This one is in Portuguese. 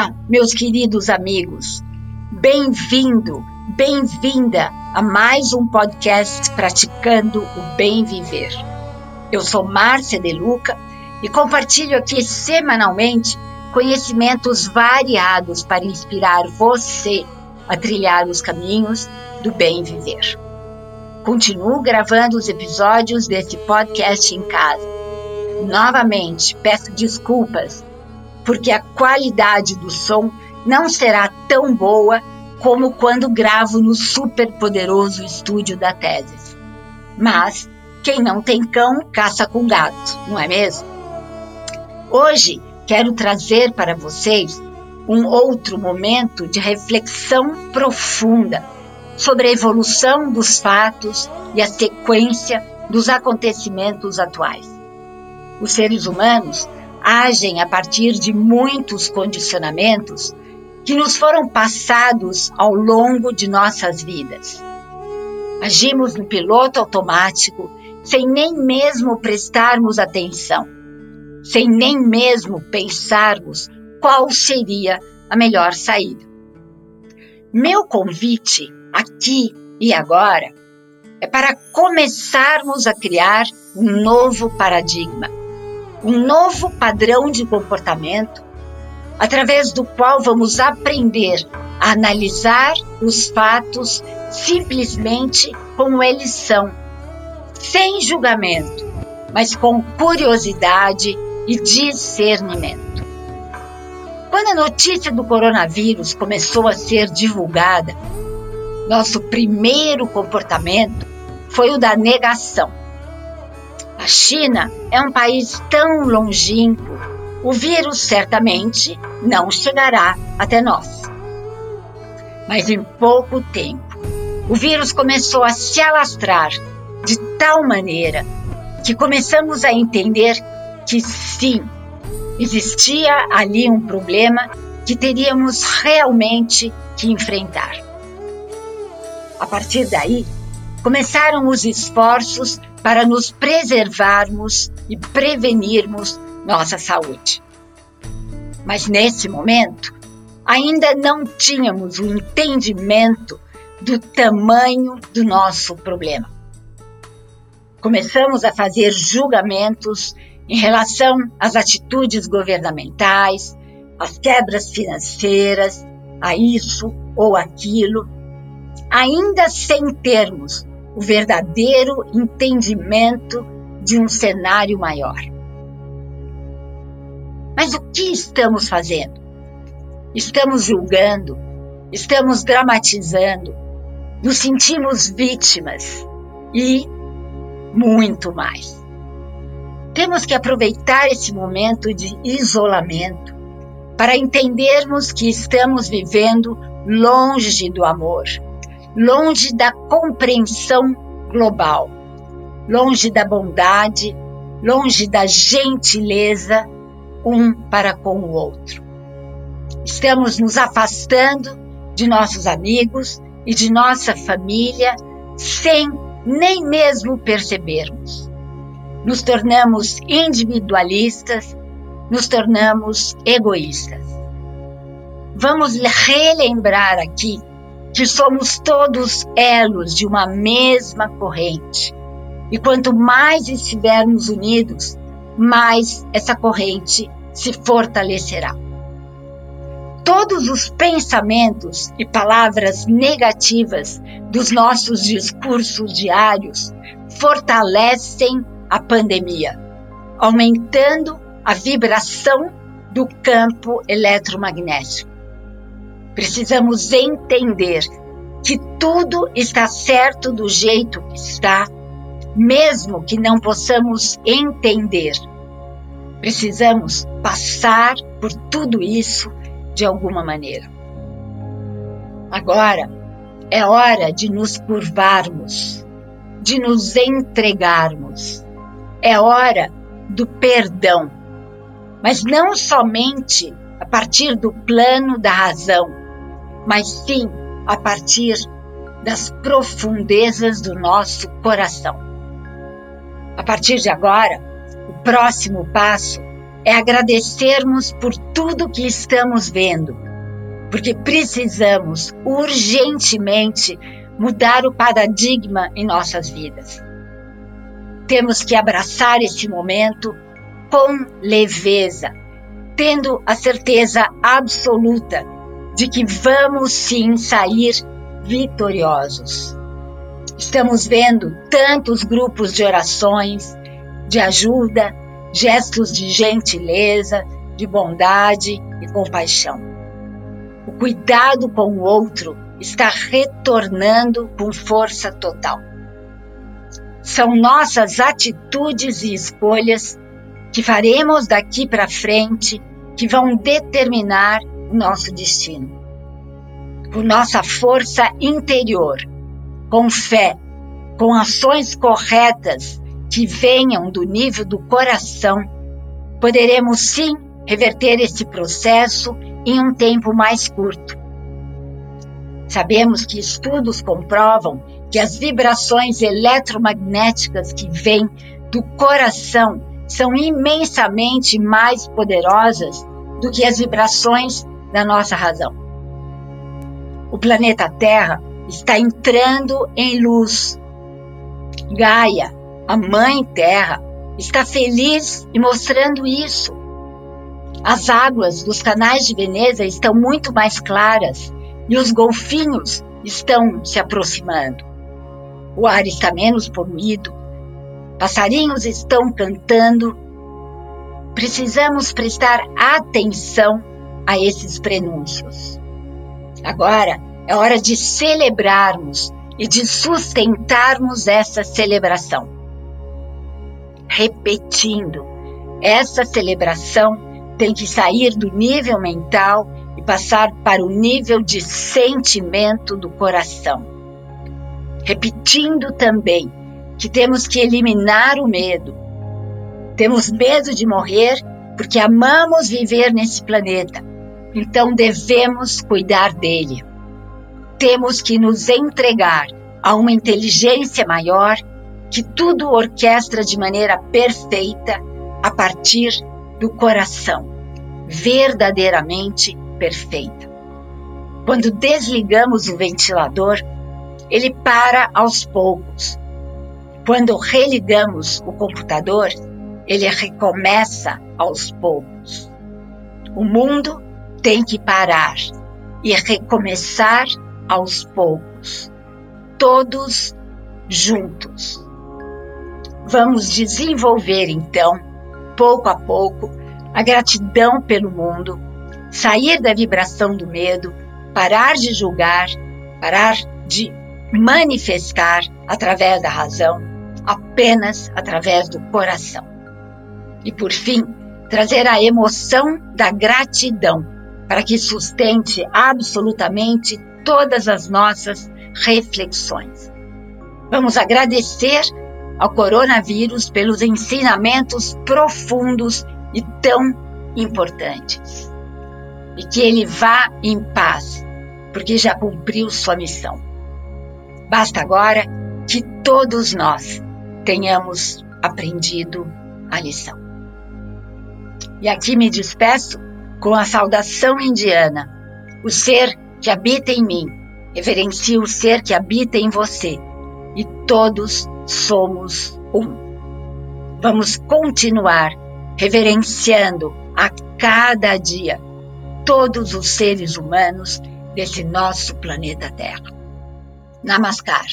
Olá, meus queridos amigos. Bem-vindo, bem-vinda a mais um podcast Praticando o Bem Viver. Eu sou Márcia De Luca e compartilho aqui semanalmente conhecimentos variados para inspirar você a trilhar os caminhos do bem viver. Continuo gravando os episódios desse podcast em casa. Novamente, peço desculpas porque a qualidade do som não será tão boa como quando gravo no super poderoso estúdio da Teses. Mas quem não tem cão caça com gato, não é mesmo? Hoje quero trazer para vocês um outro momento de reflexão profunda sobre a evolução dos fatos e a sequência dos acontecimentos atuais. Os seres humanos agem a partir de muitos condicionamentos que nos foram passados ao longo de nossas vidas. Agimos no piloto automático sem nem mesmo prestarmos atenção, sem nem mesmo pensarmos qual seria a melhor saída. Meu convite aqui e agora é para começarmos a criar um novo paradigma um novo padrão de comportamento através do qual vamos aprender a analisar os fatos simplesmente como eles são, sem julgamento, mas com curiosidade e discernimento. Quando a notícia do coronavírus começou a ser divulgada, nosso primeiro comportamento foi o da negação. China é um país tão longínquo, o vírus certamente não chegará até nós. Mas em pouco tempo, o vírus começou a se alastrar de tal maneira que começamos a entender que sim, existia ali um problema que teríamos realmente que enfrentar. A partir daí, começaram os esforços para nos preservarmos e prevenirmos nossa saúde. Mas nesse momento, ainda não tínhamos o entendimento do tamanho do nosso problema. Começamos a fazer julgamentos em relação às atitudes governamentais, às quebras financeiras, a isso ou aquilo, ainda sem termos o verdadeiro entendimento de um cenário maior. Mas o que estamos fazendo? Estamos julgando, estamos dramatizando, nos sentimos vítimas e muito mais. Temos que aproveitar esse momento de isolamento para entendermos que estamos vivendo longe do amor, longe da compreensão global, longe da bondade, longe da gentileza um para com o outro. Estamos nos afastando de nossos amigos e de nossa família sem nem mesmo percebermos. Nos tornamos individualistas, nos tornamos egoístas. Vamos relembrar aqui que somos todos elos de uma mesma corrente. E quanto mais estivermos unidos, mais essa corrente se fortalecerá. Todos os pensamentos e palavras negativas dos nossos discursos diários fortalecem a pandemia, aumentando a vibração do campo eletromagnético. Precisamos entender que tudo está certo do jeito que está, mesmo que não possamos entender. Precisamos passar por tudo isso de alguma maneira. Agora é hora de nos curvarmos, de nos entregarmos. É hora do perdão, mas não somente a partir do plano da razão, mas sim a partir das profundezas do nosso coração. A partir de agora, o próximo passo é agradecermos por tudo que estamos vendo, porque precisamos urgentemente mudar o paradigma em nossas vidas. Temos que abraçar esse momento com leveza, tendo a certeza absoluta de que vamos sim sair vitoriosos. Estamos vendo tantos grupos de orações, de ajuda, gestos de gentileza, de bondade e compaixão. O cuidado com o outro está retornando com força total. São nossas atitudes e escolhas que faremos daqui para frente que vão determinar nosso destino. Com nossa força interior, com fé, com ações corretas que venham do nível do coração, poderemos sim reverter esse processo em um tempo mais curto. Sabemos que estudos comprovam que as vibrações eletromagnéticas que vêm do coração são imensamente mais poderosas do que as vibrações da nossa razão. O planeta Terra está entrando em luz. Gaia, a Mãe Terra, está feliz e mostrando isso. As águas dos canais de Veneza estão muito mais claras e os golfinhos estão se aproximando. O ar está menos poluído, passarinhos estão cantando. Precisamos prestar atenção a esses prenúncios. Agora é hora de celebrarmos e de sustentarmos essa celebração. Repetindo, essa celebração tem que sair do nível mental e passar para o nível de sentimento do coração. Repetindo também que temos que eliminar o medo. Temos medo de morrer porque amamos viver nesse planeta, então devemos cuidar dele temos que nos entregar a uma inteligência maior que tudo orquestra de maneira perfeita a partir do coração, verdadeiramente perfeita. Quando desligamos o ventilador, ele para aos poucos. Quando religamos o computador, ele recomeça aos poucos. O mundo tem que parar e recomeçar aos poucos, todos juntos. Vamos desenvolver então, pouco a pouco, a gratidão pelo mundo, sair da vibração do medo, parar de julgar, parar de manifestar através da razão, apenas através do coração. E por fim, trazer a emoção da gratidão para que sustente absolutamente todas as nossas reflexões. Vamos agradecer ao coronavírus pelos ensinamentos profundos e tão importantes. E que ele vá em paz, porque já cumpriu sua missão. Basta agora que todos nós tenhamos aprendido a lição. E aqui me despeço com a saudação indiana. O ser que habita em mim, reverencie o ser que habita em você, e todos somos um. Vamos continuar reverenciando a cada dia todos os seres humanos desse nosso planeta Terra. Namaskar.